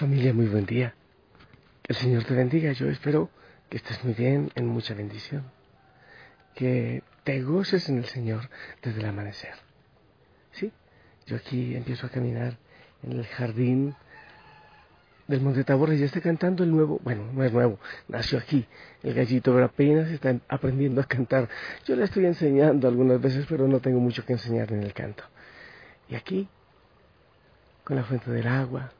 Familia, muy buen día. Que el Señor te bendiga. Yo espero que estés muy bien, en mucha bendición. Que te goces en el Señor desde el amanecer. ¿Sí? Yo aquí empiezo a caminar en el jardín del Monte Tabor y ya está cantando el nuevo, bueno, no es nuevo, nació aquí, el gallito, pero apenas está aprendiendo a cantar. Yo le estoy enseñando algunas veces, pero no tengo mucho que enseñar en el canto. Y aquí, con la fuente del agua,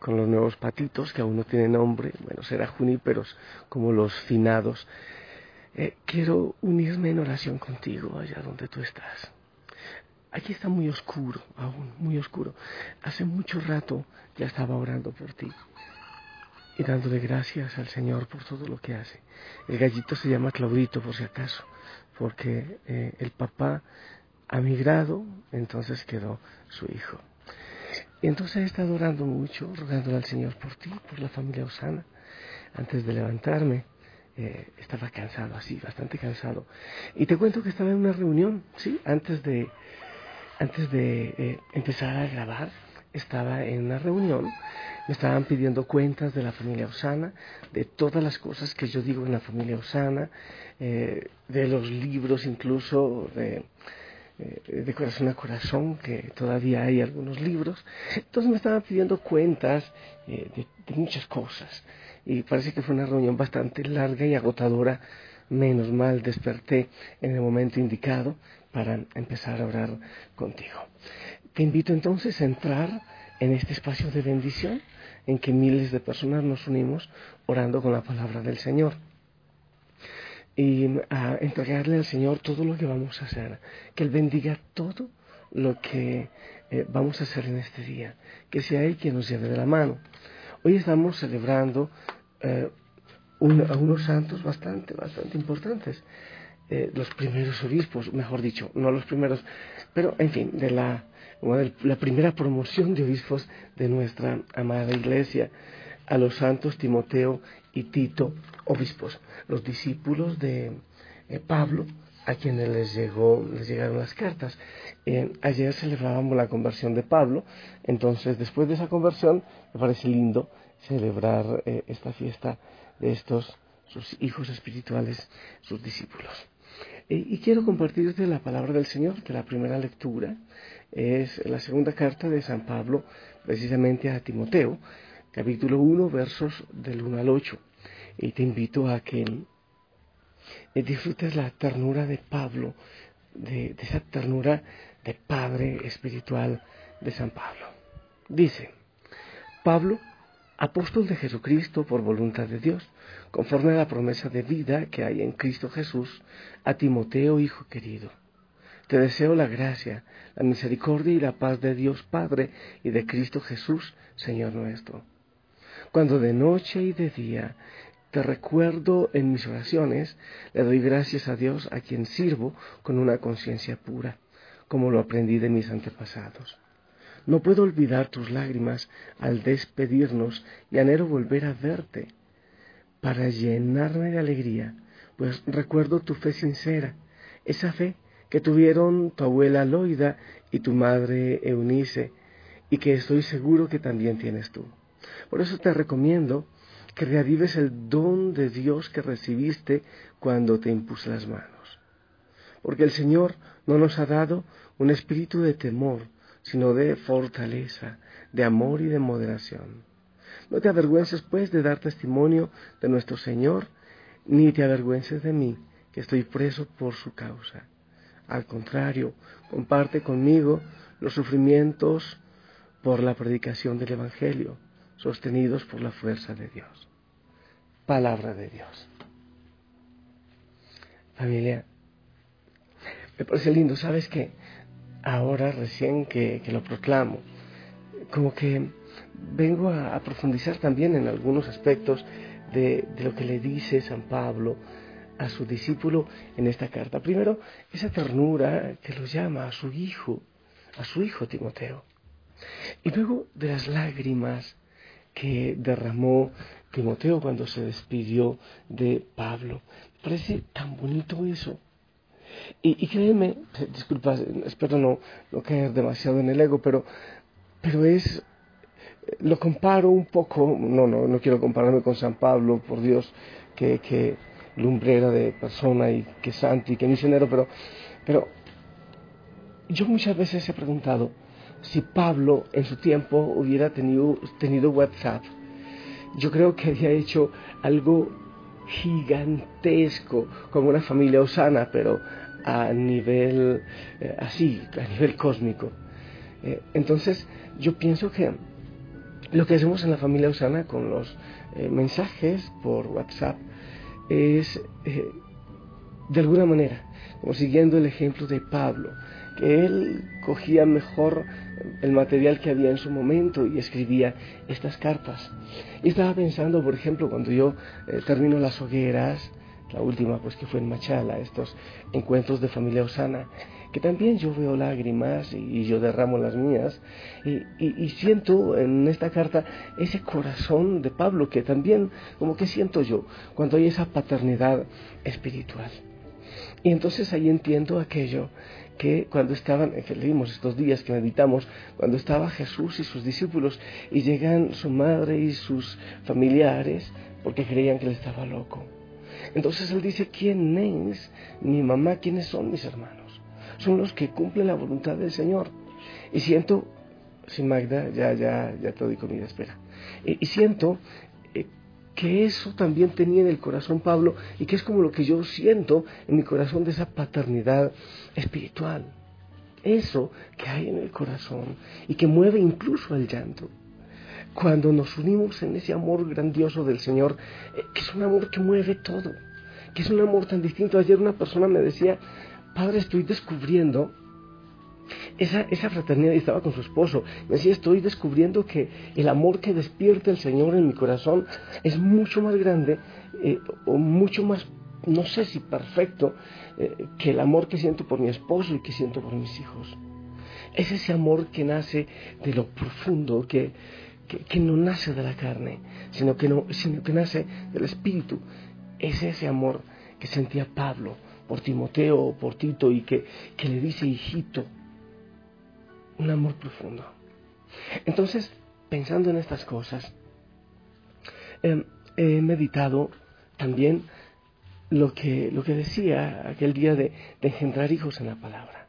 con los nuevos patitos que aún no tienen nombre, bueno, será juníperos como los finados. Eh, quiero unirme en oración contigo allá donde tú estás. Aquí está muy oscuro, aún muy oscuro. Hace mucho rato ya estaba orando por ti y dándole gracias al Señor por todo lo que hace. El gallito se llama Claudito, por si acaso, porque eh, el papá ha migrado, entonces quedó su hijo. Y entonces he estado orando mucho, rogándole al Señor por ti, por la familia Osana. Antes de levantarme, eh, estaba cansado, así, bastante cansado. Y te cuento que estaba en una reunión, sí, antes de, antes de eh, empezar a grabar, estaba en una reunión, me estaban pidiendo cuentas de la familia Osana, de todas las cosas que yo digo en la familia Osana, eh, de los libros incluso, de de corazón a corazón, que todavía hay algunos libros. Entonces me estaban pidiendo cuentas eh, de, muchas cosas. Y parece que fue una reunión bastante larga y agotadora. Menos mal desperté en el momento indicado para empezar a orar contigo. Te invito entonces a entrar en este espacio de bendición en que miles de personas nos unimos orando con la palabra del Señor y a entregarle al Señor todo lo que vamos a hacer, que Él bendiga todo lo que eh, vamos a hacer en este día, que sea Él quien nos lleve de la mano. Hoy estamos celebrando eh, a unos santos bastante, bastante importantes, eh, los primeros obispos, mejor dicho, no los primeros, pero en fin, de la, de la primera promoción de obispos de nuestra amada iglesia a los santos Timoteo y Tito, obispos, los discípulos de eh, Pablo, a quienes les, llegó, les llegaron las cartas. Eh, ayer celebrábamos la conversión de Pablo, entonces después de esa conversión me parece lindo celebrar eh, esta fiesta de estos, sus hijos espirituales, sus discípulos. y quiero compartirte la palabra del Señor, que la primera lectura es la segunda carta de San Pablo, precisamente a Timoteo, capítulo 1, versos del 1 al 8. Y te invito a que eh, disfrutes la ternura de Pablo, de, de esa ternura de Padre espiritual de San Pablo. Dice, Pablo, apóstol de Jesucristo por voluntad de Dios, conforme a la promesa de vida que hay en Cristo Jesús, a Timoteo, hijo querido. Te deseo la gracia, la misericordia y la paz de Dios Padre y de Cristo Jesús, Señor nuestro cuando de noche y de día te recuerdo en mis oraciones, le doy gracias a Dios a quien sirvo con una conciencia pura, como lo aprendí de mis antepasados. No puedo olvidar tus lágrimas al despedirnos y anhelo volver a verte para llenarme de alegría, pues recuerdo tu fe sincera, esa fe que tuvieron tu abuela Loida y tu madre Eunice, y que estoy seguro que también tienes tú. Por eso te recomiendo que reavives el don de Dios que recibiste cuando te impuse las manos. Porque el Señor no nos ha dado un espíritu de temor, sino de fortaleza, de amor y de moderación. No te avergüences, pues, de dar testimonio de nuestro Señor, ni te avergüences de mí, que estoy preso por su causa. Al contrario, comparte conmigo los sufrimientos por la predicación del Evangelio sostenidos por la fuerza de Dios. Palabra de Dios. Familia, Me parece lindo, ¿sabes qué? Ahora recién que, lo proclamo, como que vengo a, profundizar también en algunos aspectos de, de lo que le dice San Pablo a su discípulo en esta carta. Primero, esa ternura que lo llama a su hijo, a su hijo Timoteo. Y luego de las lágrimas que derramó Timoteo cuando se despidió de Pablo. Parece tan bonito eso. Y, créeme, disculpa, espero no, no caer demasiado en el ego, pero, pero es, lo comparo un poco, no, no, no quiero compararme con San Pablo, por Dios, que, que lumbrera de persona y que santo y que misionero, pero, pero yo muchas veces he preguntado si Pablo en su tiempo hubiera tenido, tenido WhatsApp, yo creo que había hecho algo gigantesco, como una familia osana, pero a nivel eh, así, a nivel cósmico. Eh, entonces, yo pienso que lo que hacemos en la familia osana con los eh, mensajes por WhatsApp es, de alguna manera, como siguiendo el ejemplo de Pablo, que él cogía mejor el material que había en su momento y escribía estas cartas. Y estaba pensando, por ejemplo, cuando yo eh, termino las hogueras, la última pues que fue en Machala, estos encuentros de familia Osana, que también yo veo lágrimas y, yo derramo las mías y, y, siento en esta carta ese corazón de Pablo que también como que siento yo cuando hay esa paternidad espiritual. Y entonces ahí entiendo aquello que cuando estaban, que leímos estos días que meditamos, cuando estaba Jesús y sus discípulos y llegan su madre y sus familiares porque creían que él estaba loco. Entonces él dice, ¿quién es mi mamá? ¿Quiénes son mis hermanos? Son los que cumplen la voluntad del Señor. Y siento, sí Magda, ya, ya, ya te doy comida, espera. Y, siento eh, que eso también tenía en el corazón Pablo y que es como lo que yo siento en mi corazón de esa paternidad espiritual. Eso que hay en el corazón y que mueve incluso el llanto. Cuando nos unimos en ese amor grandioso del Señor, eh, que es un amor que mueve todo, que es un amor tan distinto. Ayer una persona me decía, Padre, estoy descubriendo esa, esa fraternidad, estaba con su esposo, me decía, estoy descubriendo que el amor que despierta el Señor en mi corazón es mucho más grande eh, o mucho más, no sé si perfecto, eh, que el amor que siento por mi esposo y que siento por mis hijos. Es ese amor que nace de lo profundo, que, que, no nace de la carne, sino que, no, sino que nace del Espíritu. Es ese amor que sentía Pablo por Timoteo o por Tito y que, que le dice, hijito, un amor profundo. Entonces, pensando en estas cosas, em, he meditado también lo que, lo que decía aquel día de, engendrar hijos en la palabra.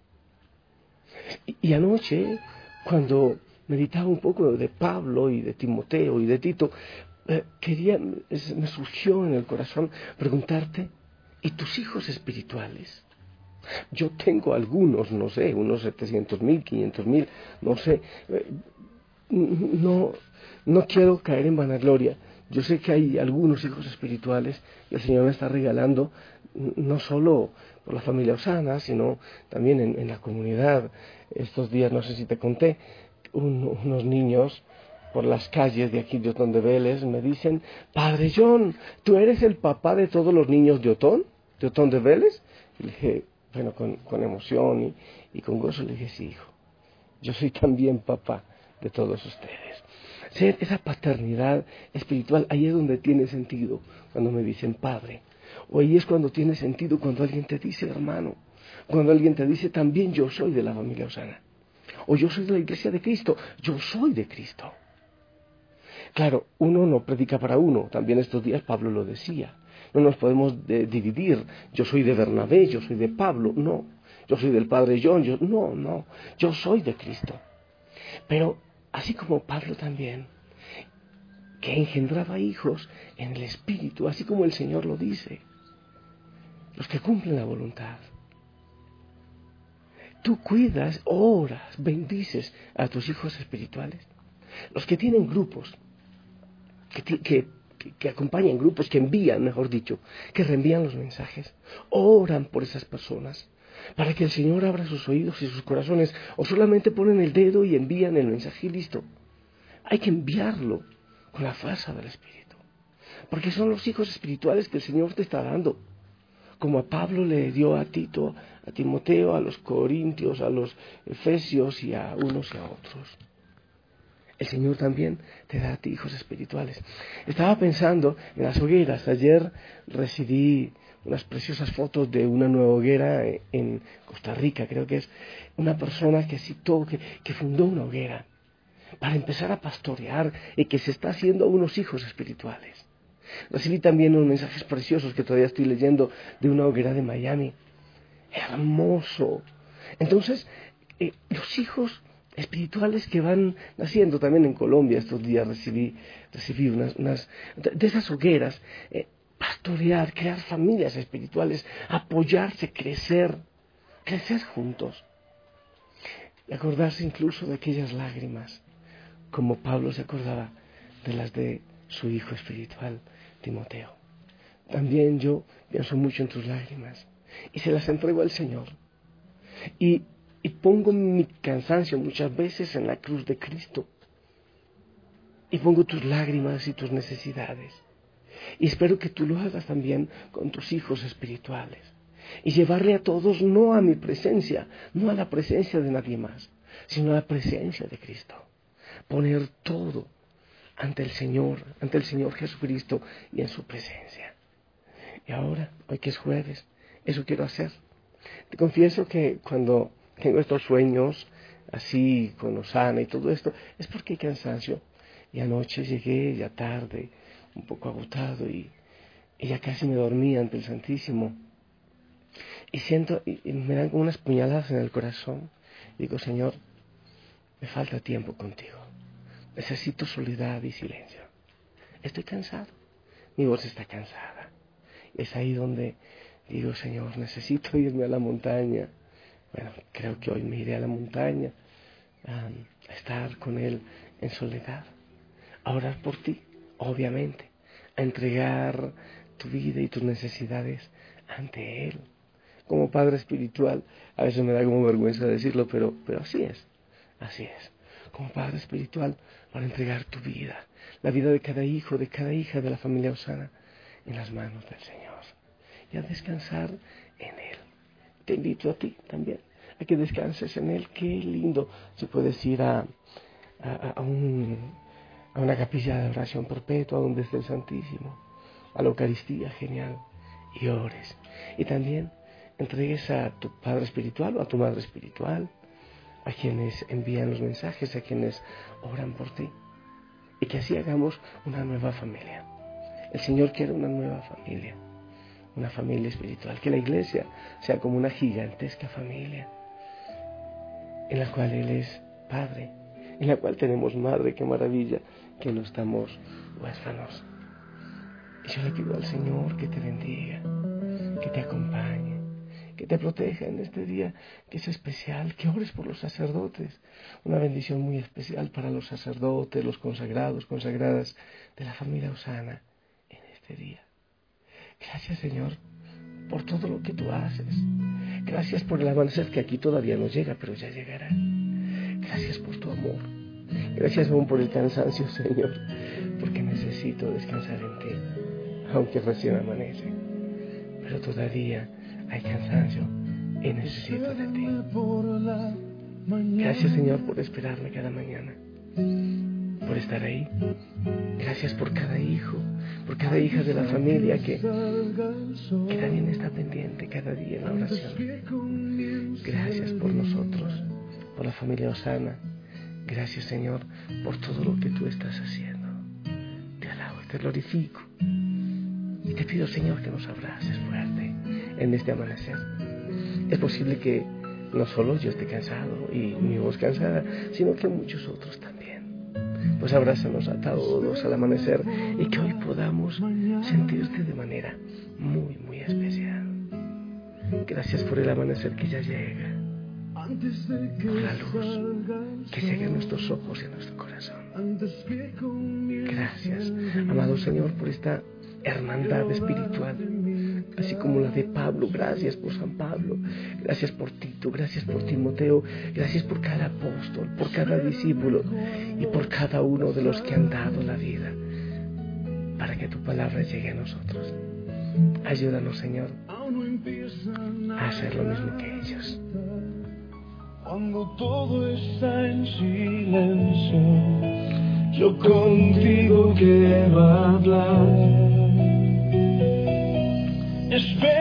Y, anoche, cuando meditaba un poco de Pablo y de Timoteo y de Tito, eh, quería, me surgió en el corazón preguntarte, ¿y tus hijos espirituales? Yo tengo algunos, no sé, unos 700 mil, 500 mil, no sé. Eh, no, no quiero caer en vanagloria. Yo sé que hay algunos hijos espirituales que el Señor me está regalando, no solo por la familia Osana, sino también en, la comunidad. Estos días, no sé si te conté, unos niños por las calles de aquí de Otón de Vélez me dicen, Padre John, ¿tú eres el papá de todos los niños de Otón, de Otón de Vélez? Y le dije, bueno, con, con emoción y, con gozo le dije, sí, hijo, yo soy también papá de todos ustedes. Ser esa paternidad espiritual, ahí es donde tiene sentido cuando me dicen padre. O ahí es cuando tiene sentido cuando alguien te dice hermano. Cuando alguien te dice también yo soy de la familia Osana. O yo soy de la iglesia de Cristo. Yo soy de Cristo. Claro, uno no predica para uno. También estos días Pablo lo decía. No nos podemos dividir. Yo soy de Bernabé, yo soy de Pablo. No. Yo soy del Padre John. Yo, no, no. Yo soy de Cristo. Pero así como Pablo también, que engendraba hijos en el Espíritu, así como el Señor lo dice, los que cumplen la voluntad. Tú cuidas, oras, bendices a tus hijos espirituales. Los que tienen grupos, que, que que, acompañan grupos, que envían, mejor dicho, que reenvían los mensajes, oran por esas personas, para que el Señor abra sus oídos y sus corazones, o solamente ponen el dedo y envían el mensaje y listo. Hay que enviarlo con la fuerza del Espíritu, porque son los hijos espirituales que el Señor te está dando, como a Pablo le dio a Tito, a Timoteo, a los Corintios, a los Efesios y a unos y a otros. El Señor también te da a ti hijos espirituales. Estaba pensando en las hogueras. Ayer recibí unas preciosas fotos de una nueva hoguera en Costa Rica, creo que es una persona que citó, que, que fundó una hoguera para empezar a pastorear y que se está haciendo unos hijos espirituales. Recibí también unos mensajes preciosos que todavía estoy leyendo de una hoguera de Miami. Hermoso. Entonces, eh, los hijos espirituales que van naciendo también en Colombia estos días recibí, recibí unas, unas de esas hogueras eh, pastorear, crear familias espirituales, apoyarse, crecer, crecer juntos. Y acordarse incluso de aquellas lágrimas, como Pablo se acordaba de las de su hijo espiritual, Timoteo. También yo pienso mucho en tus lágrimas y se las entrego al Señor. Y, y pongo mi cansancio muchas veces en la cruz de Cristo. Y pongo tus lágrimas y tus necesidades y espero que tú lo hagas también con tus hijos espirituales. Y llevarle a todos no a mi presencia, no a la presencia de nadie más, sino a la presencia de Cristo. Poner todo ante el Señor, ante el Señor Jesucristo y en su presencia. Y ahora, hoy que es jueves, eso quiero hacer. Te confieso que cuando tengo estos sueños, así con Osana y todo esto, es porque hay cansancio. Y anoche llegué ya tarde, un poco agotado y, ya casi me dormía ante el Santísimo. Y siento, y, me dan como unas puñaladas en el corazón. digo, Señor, me falta tiempo contigo. Necesito soledad y silencio. Estoy cansado. Mi voz está cansada. Y es ahí donde digo, Señor, necesito irme a la montaña. Bueno, creo que hoy me iré a la montaña a estar con Él en soledad, a orar por ti obviamente, a entregar tu vida y tus necesidades ante Él. Como Padre Espiritual, a veces me da como vergüenza decirlo, pero, pero así es, así es. Como Padre Espiritual, para entregar tu vida, la vida de cada hijo, de cada hija de la familia Osana, en las manos del Señor. Y a descansar en Él. Te invito a ti también, a que descanses en Él. Qué lindo si puedes ir a, a un a una capilla de oración perpetua donde esté el Santísimo, a la Eucaristía, genial, y ores. Y también entregues a tu Padre Espiritual o a tu Madre Espiritual, a quienes envían los mensajes, a quienes oran por ti. Y que así hagamos una nueva familia. El Señor quiere una nueva familia, una familia espiritual, que la iglesia sea como una gigantesca familia en la cual Él es Padre, en la cual tenemos madre, qué maravilla, que no estamos huérfanos. Y yo le pido al Señor que te bendiga, que te acompañe, que te proteja en este día que es especial, que ores por los sacerdotes, una bendición muy especial para los sacerdotes, los consagrados, consagradas de la familia Osana en este día. Gracias Señor por todo lo que tú haces. Gracias por el amanecer que aquí todavía no llega, pero ya llegará. Gracias por tu amor. Gracias aún por el cansancio, Señor, porque necesito descansar en ti, aunque recién amanece. Pero todavía hay cansancio y necesito de ti. Gracias, Señor, por esperarme cada mañana, por estar ahí. Gracias por cada hijo, por cada hija de la familia que, que también está pendiente cada día en la oración. Gracias por nosotros por la familia Osana. Gracias Señor por todo lo que tú estás haciendo. Te alabo te glorifico. Y te pido Señor que nos abraces fuerte en este amanecer. Es posible que no solo yo esté cansado y mi voz cansada, sino que muchos otros también. Pues abrázanos a todos al amanecer y que hoy podamos sentirte de manera muy, muy especial. Gracias por el amanecer que ya llega por la luz que llegue a nuestros ojos y a nuestro corazón. Gracias, amado Señor, por esta hermandad espiritual, así como la de Pablo. Gracias por San Pablo, gracias por Tito, gracias por Timoteo, gracias por cada apóstol, por cada discípulo y por cada uno de los que han dado la vida para que tu palabra llegue a nosotros. Ayúdanos, Señor, a hacer lo mismo que ellos. Cuando todo está en silencio, yo contigo quiero hablar. Espérame,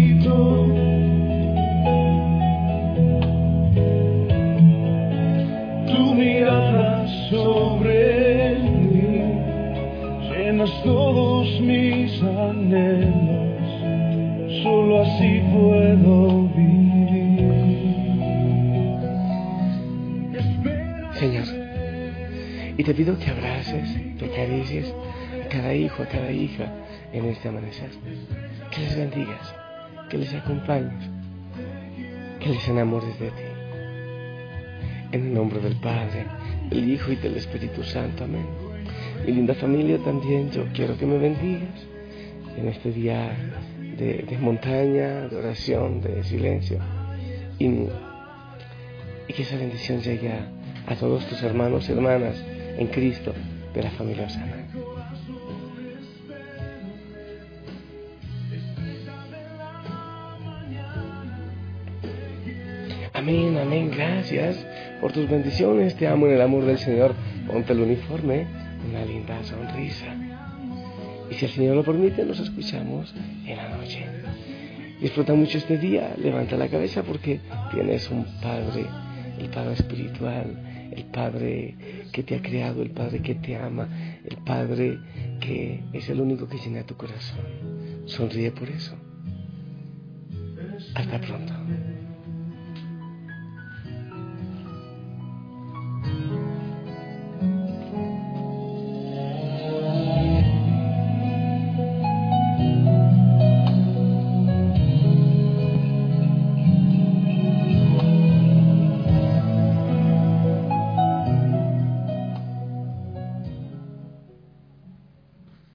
todos mis anhelos, solo así puedo vivir. Señor, y te pido que abraces, que acaricies a cada hijo, a cada hija en este amanecer. Que les bendigas, que les acompañes, que les enamores de ti. En el nombre del Padre, del Hijo y del Espíritu Santo. Amén. Mi linda familia, también yo quiero que me bendigas en este día de, montaña, de oración, de silencio. Y, y que esa bendición llegue a, a todos tus hermanos y hermanas en Cristo de la familia Osana. Amén, amén, gracias por tus bendiciones. Te amo en el amor del Señor. Ponte el uniforme, una linda sonrisa. Y si el Señor lo permite, nos escuchamos en la noche. Disfruta mucho este día, levanta la cabeza porque tienes un Padre, el Padre espiritual, el Padre que te ha creado, el Padre que te ama, el Padre que es el único que llena tu corazón. Sonríe por eso. Hasta pronto.